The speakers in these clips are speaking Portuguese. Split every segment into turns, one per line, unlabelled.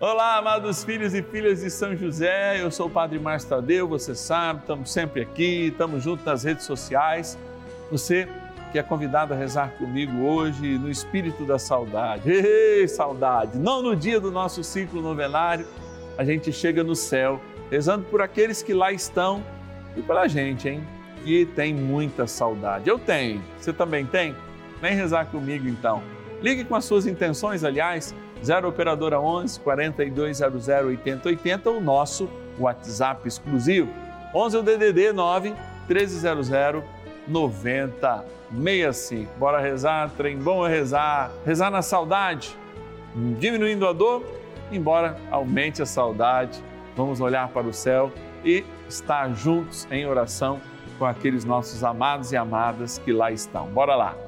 Olá, amados filhos e filhas de São José, eu sou o Padre Márcio Tadeu, você sabe, estamos sempre aqui, estamos juntos nas redes sociais. Você que é convidado a rezar comigo hoje no Espírito da Saudade. Ei, saudade! Não no dia do nosso ciclo novenário, a gente chega no céu, rezando por aqueles que lá estão e pela gente, hein? Que tem muita saudade. Eu tenho, você também tem? Vem rezar comigo então. Ligue com as suas intenções, aliás 0 Operadora 11 4200 8080, o nosso WhatsApp exclusivo. 11 o DDD 9 1300 9065. Bora rezar, trem bom é rezar, rezar na saudade, diminuindo a dor, embora aumente a saudade. Vamos olhar para o céu e estar juntos em oração com aqueles nossos amados e amadas que lá estão. Bora lá.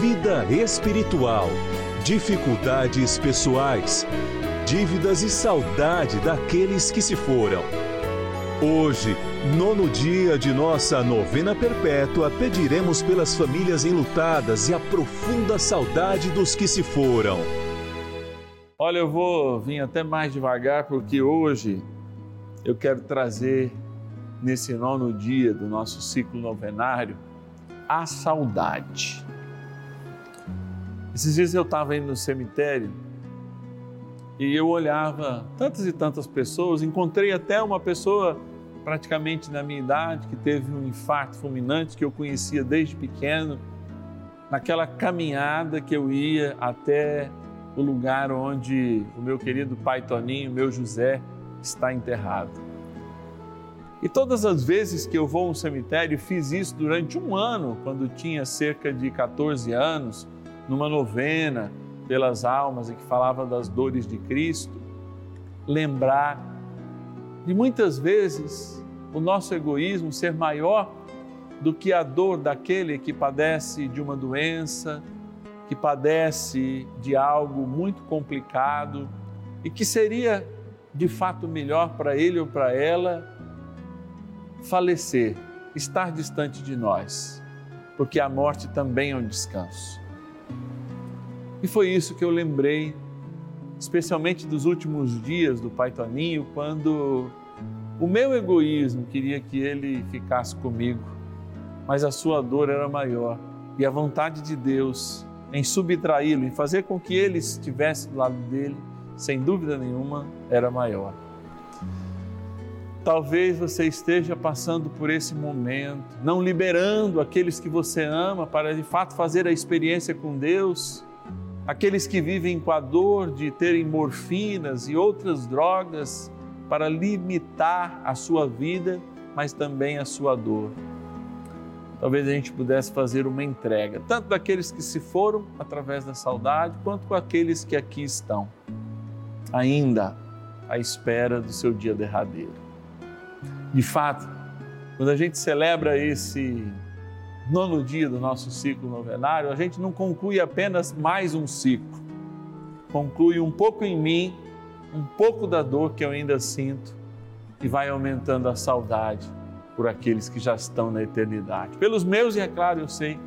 vida espiritual, dificuldades pessoais, dívidas e saudade daqueles que se foram. Hoje, nono dia de nossa novena perpétua, pediremos pelas famílias enlutadas e a profunda saudade dos que se foram.
Olha, eu vou vir até mais devagar porque hoje eu quero trazer, nesse nono dia do nosso ciclo novenário, a saudade. Esses dias eu estava indo no cemitério e eu olhava tantas e tantas pessoas, encontrei até uma pessoa praticamente na minha idade que teve um infarto fulminante que eu conhecia desde pequeno, naquela caminhada que eu ia até o lugar onde o meu querido pai Toninho, meu José, está enterrado. E todas as vezes que eu vou a um cemitério, fiz isso durante um ano, quando tinha cerca de 14 anos, numa novena pelas almas e que falava das dores de Cristo, lembrar de muitas vezes o nosso egoísmo ser maior do que a dor daquele que padece de uma doença, que padece de algo muito complicado e que seria de fato melhor para ele ou para ela falecer, estar distante de nós, porque a morte também é um descanso. E foi isso que eu lembrei, especialmente dos últimos dias do Pai Toninho, quando o meu egoísmo queria que ele ficasse comigo, mas a sua dor era maior e a vontade de Deus em subtraí-lo, em fazer com que ele estivesse do lado dele, sem dúvida nenhuma, era maior. Talvez você esteja passando por esse momento, não liberando aqueles que você ama para de fato fazer a experiência com Deus aqueles que vivem com a dor de terem morfinas e outras drogas para limitar a sua vida, mas também a sua dor. Talvez a gente pudesse fazer uma entrega, tanto daqueles que se foram através da saudade, quanto com aqueles que aqui estão, ainda à espera do seu dia derradeiro. De fato, quando a gente celebra esse nono dia do nosso ciclo novenário, a gente não conclui apenas mais um ciclo, conclui um pouco em mim, um pouco da dor que eu ainda sinto e vai aumentando a saudade por aqueles que já estão na eternidade. Pelos meus, e é claro, eu sei,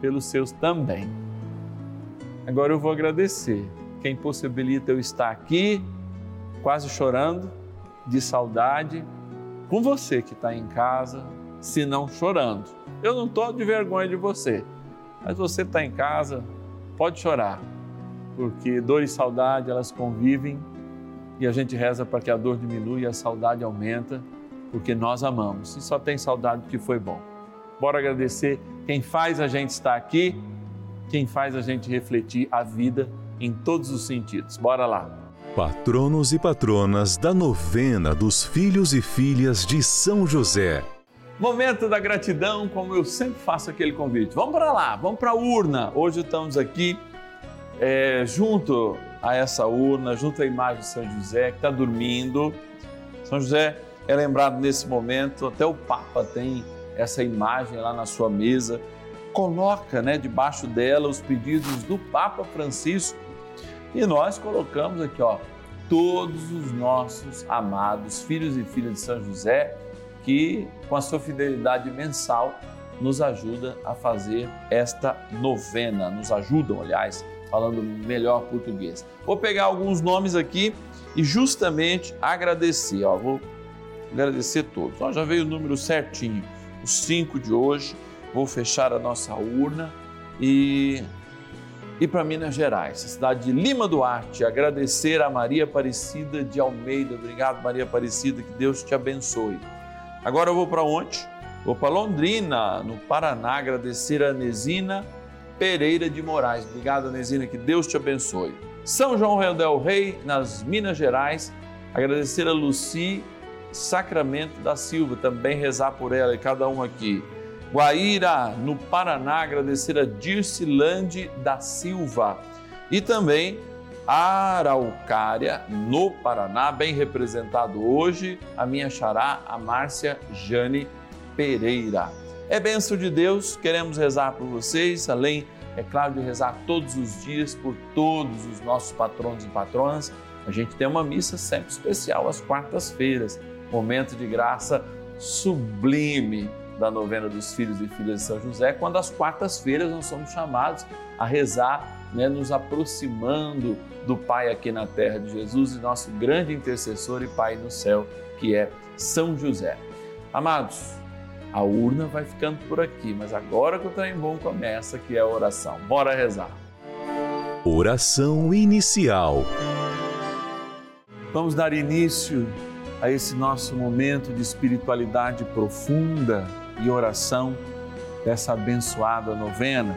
pelos seus também. Agora eu vou agradecer quem possibilita eu estar aqui, quase chorando, de saudade, com você que está em casa, se não chorando. Eu não estou de vergonha de você, mas você está em casa, pode chorar, porque dor e saudade elas convivem e a gente reza para que a dor diminua e a saudade aumenta, porque nós amamos e só tem saudade que foi bom. Bora agradecer quem faz a gente estar aqui, quem faz a gente refletir a vida em todos os sentidos. Bora lá.
Patronos e patronas da novena dos filhos e filhas de São José.
Momento da gratidão, como eu sempre faço aquele convite. Vamos para lá, vamos para a urna. Hoje estamos aqui é, junto a essa urna, junto à imagem de São José, que está dormindo. São José é lembrado nesse momento, até o Papa tem essa imagem lá na sua mesa. Coloca né, debaixo dela os pedidos do Papa Francisco e nós colocamos aqui, ó, todos os nossos amados filhos e filhas de São José, que com a sua fidelidade mensal nos ajuda a fazer esta novena, nos ajudam, aliás, falando melhor português. Vou pegar alguns nomes aqui e justamente agradecer, ó, vou agradecer todos. Ó, já veio o número certinho, os cinco de hoje. Vou fechar a nossa urna e e para Minas Gerais, cidade de Lima Duarte, agradecer a Maria Aparecida de Almeida. Obrigado, Maria Aparecida, que Deus te abençoe. Agora eu vou para onde? Vou para Londrina, no Paraná, agradecer a Anesina Pereira de Moraes. Obrigado, Anesina, que Deus te abençoe. São João del Rei, nas Minas Gerais, agradecer a Luci Sacramento da Silva, também rezar por ela e cada um aqui. Guaíra, no Paraná, agradecer a Dircilande da Silva e também Araucária, no Paraná, bem representado hoje, a minha xará, a Márcia Jane Pereira. É benção de Deus, queremos rezar por vocês, além, é claro, de rezar todos os dias por todos os nossos patronos e patronas. A gente tem uma missa sempre especial às quartas-feiras, momento de graça sublime da novena dos filhos e filhas de São José, quando às quartas-feiras nós somos chamados a rezar, né, nos aproximando do Pai aqui na terra de Jesus e nosso grande intercessor e Pai no céu, que é São José. Amados, a urna vai ficando por aqui, mas agora que o trem bom começa, que é a oração. Bora rezar.
Oração inicial.
Vamos dar início a esse nosso momento de espiritualidade profunda e oração dessa abençoada novena,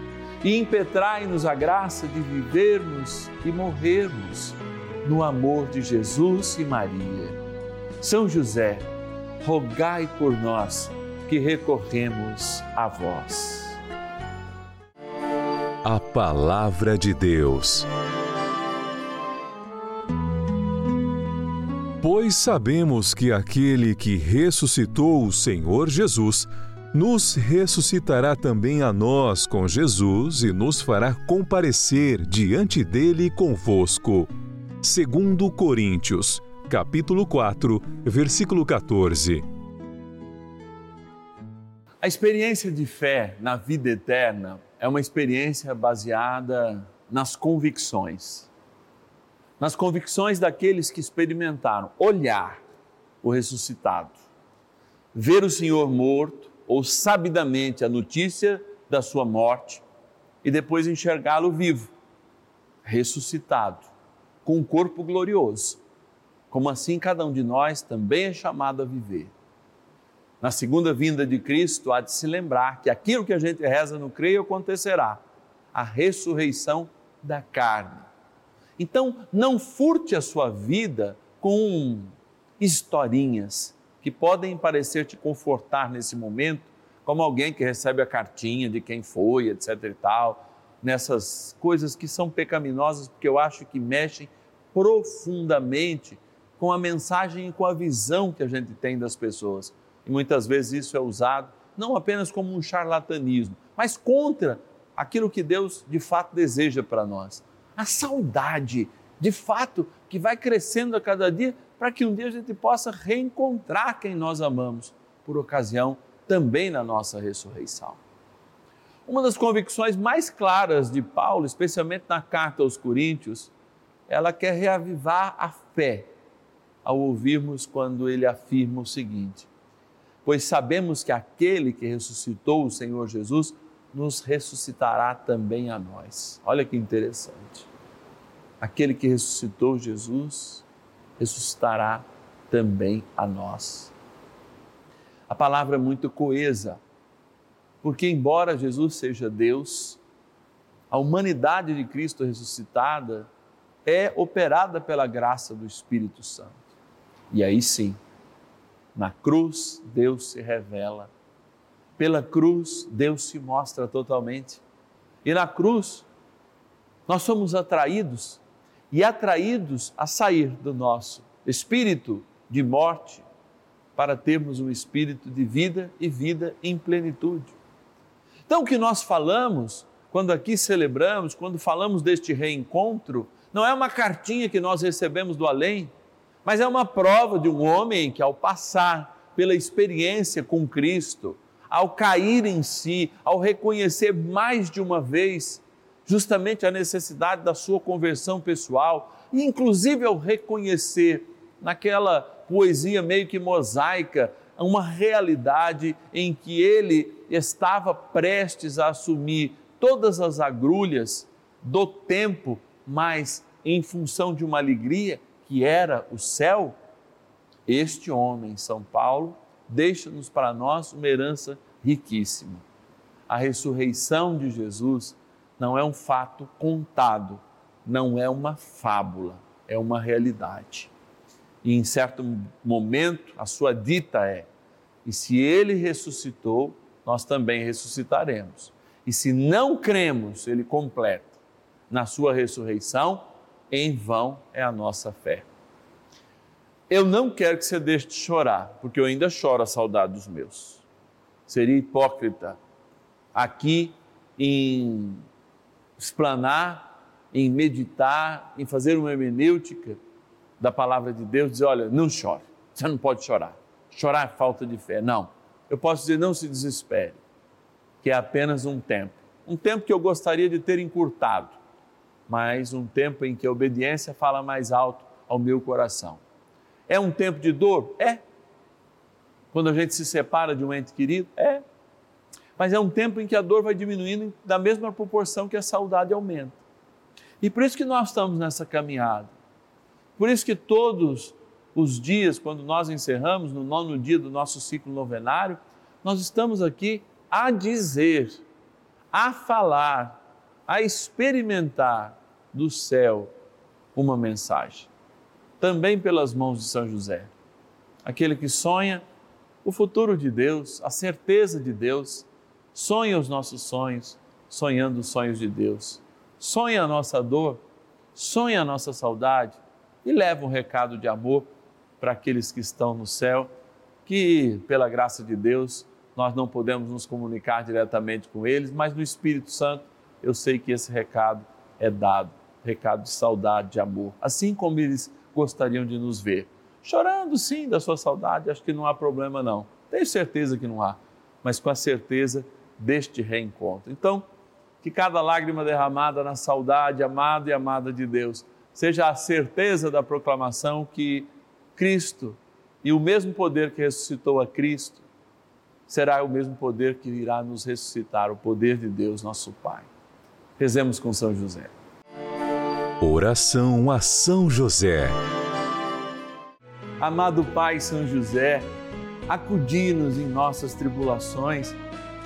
e impetrai-nos a graça de vivermos e morrermos no amor de Jesus e Maria São José, rogai por nós que recorremos a vós.
A Palavra de Deus. Pois sabemos que aquele que ressuscitou o Senhor Jesus nos ressuscitará também a nós com Jesus e nos fará comparecer diante dele convosco. Segundo Coríntios, capítulo 4, versículo 14.
A experiência de fé na vida eterna é uma experiência baseada nas convicções. Nas convicções daqueles que experimentaram olhar o ressuscitado, ver o Senhor morto ou sabidamente a notícia da sua morte e depois enxergá-lo vivo, ressuscitado, com um corpo glorioso. Como assim cada um de nós também é chamado a viver. Na segunda vinda de Cristo, há de se lembrar que aquilo que a gente reza no creio acontecerá, a ressurreição da carne. Então, não furte a sua vida com historinhas que podem parecer te confortar nesse momento, como alguém que recebe a cartinha de quem foi, etc e tal, nessas coisas que são pecaminosas, porque eu acho que mexem profundamente com a mensagem e com a visão que a gente tem das pessoas. E muitas vezes isso é usado não apenas como um charlatanismo, mas contra aquilo que Deus de fato deseja para nós. A saudade, de fato, que vai crescendo a cada dia para que um dia a gente possa reencontrar quem nós amamos, por ocasião também na nossa ressurreição. Uma das convicções mais claras de Paulo, especialmente na carta aos Coríntios, ela quer reavivar a fé ao ouvirmos quando ele afirma o seguinte: Pois sabemos que aquele que ressuscitou o Senhor Jesus nos ressuscitará também a nós. Olha que interessante. Aquele que ressuscitou Jesus ressuscitará também a nós. A palavra é muito coesa, porque, embora Jesus seja Deus, a humanidade de Cristo ressuscitada é operada pela graça do Espírito Santo. E aí sim, na cruz, Deus se revela. Pela cruz, Deus se mostra totalmente. E na cruz, nós somos atraídos e atraídos a sair do nosso espírito de morte para termos um espírito de vida e vida em plenitude. Então, o que nós falamos, quando aqui celebramos, quando falamos deste reencontro, não é uma cartinha que nós recebemos do além, mas é uma prova de um homem que, ao passar pela experiência com Cristo, ao cair em si, ao reconhecer mais de uma vez justamente a necessidade da sua conversão pessoal, inclusive ao reconhecer naquela poesia meio que mosaica uma realidade em que ele estava prestes a assumir todas as agrulhas do tempo, mas em função de uma alegria que era o céu, este homem, São Paulo, deixa-nos para nós uma herança riquíssima. A ressurreição de Jesus não é um fato contado, não é uma fábula, é uma realidade. E em certo momento, a sua dita é: e se ele ressuscitou, nós também ressuscitaremos. E se não cremos, ele completa, na sua ressurreição, em vão é a nossa fé. Eu não quero que você deixe de chorar, porque eu ainda choro a saudade dos meus. Seria hipócrita aqui em explanar, em meditar, em fazer uma hermenêutica da palavra de Deus, dizer: olha, não chore, você não pode chorar. Chorar é falta de fé. Não. Eu posso dizer: não se desespere, que é apenas um tempo. Um tempo que eu gostaria de ter encurtado, mas um tempo em que a obediência fala mais alto ao meu coração. É um tempo de dor? É. Quando a gente se separa de um ente querido? É mas é um tempo em que a dor vai diminuindo da mesma proporção que a saudade aumenta. E por isso que nós estamos nessa caminhada. Por isso que todos os dias, quando nós encerramos, no nono dia do nosso ciclo novenário, nós estamos aqui a dizer, a falar, a experimentar do céu uma mensagem, também pelas mãos de São José. aquele que sonha o futuro de Deus, a certeza de Deus, sonha os nossos sonhos, sonhando os sonhos de Deus. Sonha a nossa dor, sonha a nossa saudade e leva um recado de amor para aqueles que estão no céu, que pela graça de Deus nós não podemos nos comunicar diretamente com eles, mas no Espírito Santo eu sei que esse recado é dado, recado de saudade, de amor, assim como eles gostariam de nos ver. Chorando sim da sua saudade, acho que não há problema não. Tenho certeza que não há, mas com a certeza deste reencontro. Então, que cada lágrima derramada na saudade amada e amada de Deus seja a certeza da proclamação que Cristo e o mesmo poder que ressuscitou a Cristo será o mesmo poder que irá nos ressuscitar, o poder de Deus, nosso Pai. Rezemos com São José.
Oração a São José.
Amado Pai São José, acudi-nos em nossas tribulações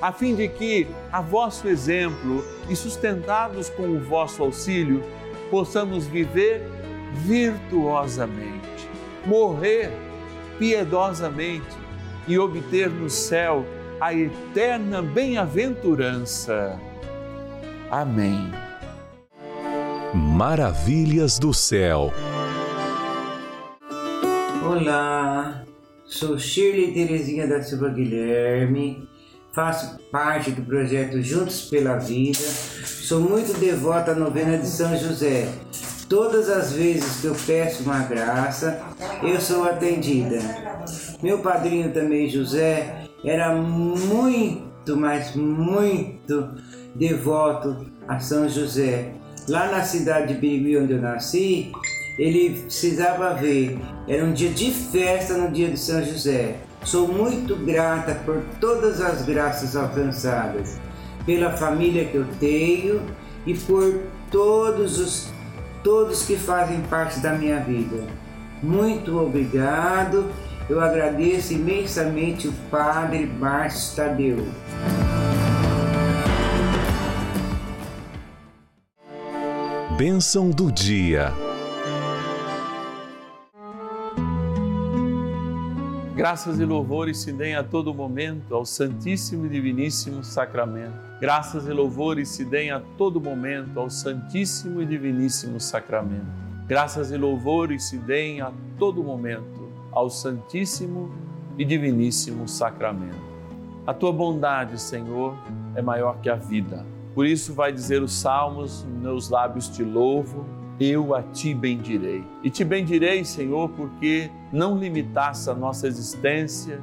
a fim de que, a vosso exemplo e sustentados com o vosso auxílio, possamos viver virtuosamente, morrer piedosamente e obter no céu a eterna bem-aventurança. Amém.
Maravilhas do céu.
Olá, sou Shirley Terezinha da Silva Guilherme, faço parte do projeto Juntos pela Vida, sou muito devota à novena de São José. Todas as vezes que eu peço uma graça, eu sou atendida. Meu padrinho também, José, era muito, mas muito devoto a São José. Lá na cidade de Birigui, onde eu nasci, ele precisava ver. Era um dia de festa no dia de São José. Sou muito grata por todas as graças alcançadas, pela família que eu tenho e por todos os todos que fazem parte da minha vida. Muito obrigado. Eu agradeço imensamente o Padre Márcio Tadeu.
Bênção do dia.
Graças e louvores se deem a todo momento ao Santíssimo e Diviníssimo Sacramento. Graças e louvores se deem a todo momento ao Santíssimo e Diviníssimo Sacramento. Graças e louvores se deem a todo momento ao Santíssimo e Diviníssimo Sacramento. A tua bondade, Senhor, é maior que a vida. Por isso vai dizer os salmos, meus lábios te louvo, eu a ti bendirei. E te bendirei, Senhor, porque não limitaste a nossa existência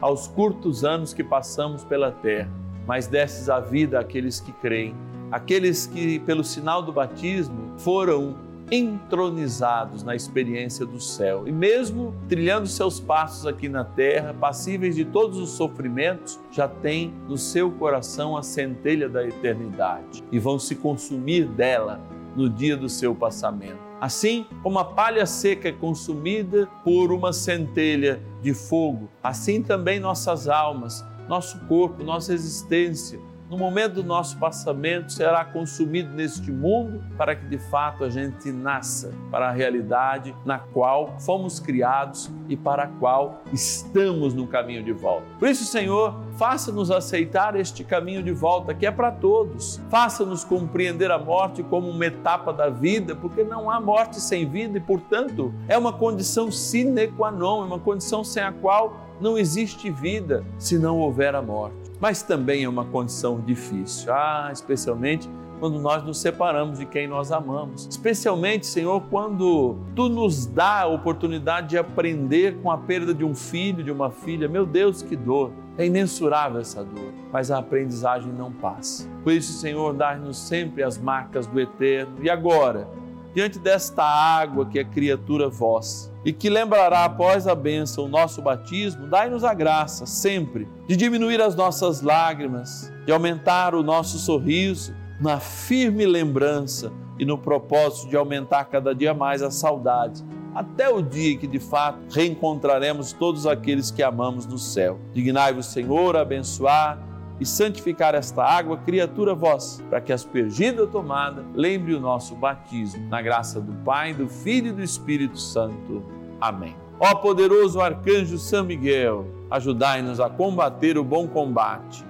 aos curtos anos que passamos pela terra, mas destes a vida àqueles que creem, aqueles que, pelo sinal do batismo, foram entronizados na experiência do céu. E mesmo trilhando seus passos aqui na terra, passíveis de todos os sofrimentos, já têm no seu coração a centelha da eternidade e vão se consumir dela no dia do seu passamento. Assim como a palha seca é consumida por uma centelha de fogo, assim também nossas almas, nosso corpo, nossa existência, no momento do nosso passamento, será consumido neste mundo para que de fato a gente nasça para a realidade na qual fomos criados e para a qual estamos no caminho de volta. Por isso, Senhor, faça-nos aceitar este caminho de volta que é para todos. Faça-nos compreender a morte como uma etapa da vida, porque não há morte sem vida e, portanto, é uma condição sine qua non, é uma condição sem a qual não existe vida se não houver a morte. Mas também é uma condição difícil, ah, especialmente quando nós nos separamos de quem nós amamos. Especialmente, Senhor, quando tu nos dá a oportunidade de aprender com a perda de um filho, de uma filha. Meu Deus, que dor! É imensurável essa dor, mas a aprendizagem não passa. Por isso, Senhor, dá-nos sempre as marcas do eterno. E agora, diante desta água que é criatura vossa e que lembrará após a bênção o nosso batismo, dai-nos a graça sempre de diminuir as nossas lágrimas, de aumentar o nosso sorriso na firme lembrança e no propósito de aumentar cada dia mais a saudade, até o dia que de fato reencontraremos todos aqueles que amamos no céu. Dignai-vos, Senhor, a abençoar e santificar esta água, criatura vossa, para que aspergida tomada lembre o nosso batismo, na graça do Pai, do Filho e do Espírito Santo. Amém. Ó poderoso arcanjo São Miguel, ajudai-nos a combater o bom combate.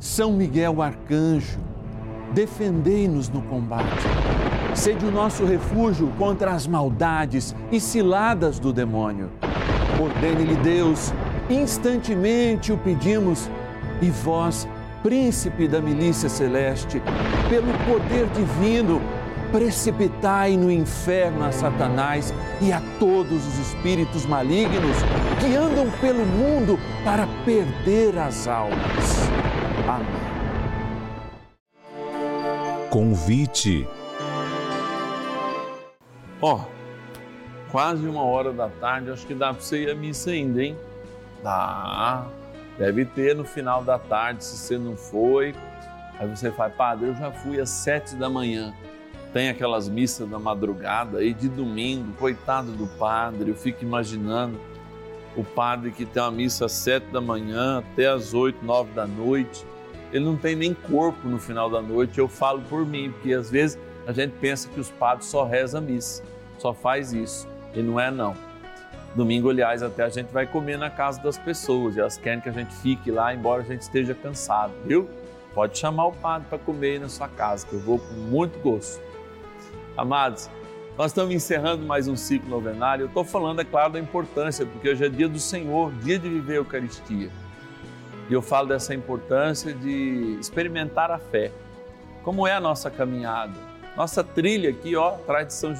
São Miguel arcanjo, defendei-nos no combate. Sede o nosso refúgio contra as maldades e ciladas do demônio. Ordene-lhe Deus, instantemente o pedimos, e vós, príncipe da milícia celeste, pelo poder divino, precipitai no inferno a Satanás e a todos os espíritos malignos que andam pelo mundo para perder as almas. Amém.
Convite.
Ó, quase uma hora da tarde, acho que dá para você ir à missa ainda, hein? Dá. Deve ter no final da tarde, se você não foi. Aí você fala, padre, eu já fui às sete da manhã. Tem aquelas missas da madrugada aí de domingo, coitado do padre, eu fico imaginando o padre que tem uma missa às sete da manhã até às oito, nove da noite. Ele não tem nem corpo no final da noite, eu falo por mim, porque às vezes a gente pensa que os padres só rezam missa, só faz isso. E não é não. Domingo, aliás, até a gente vai comer na casa das pessoas e elas querem que a gente fique lá, embora a gente esteja cansado, viu? Pode chamar o padre para comer aí na sua casa, que eu vou com muito gosto. Amados, nós estamos encerrando mais um ciclo novenário. Eu estou falando, é claro, da importância, porque hoje é dia do Senhor, dia de viver a Eucaristia. E eu falo dessa importância de experimentar a fé. Como é a nossa caminhada? Nossa trilha aqui, ó, atrás de São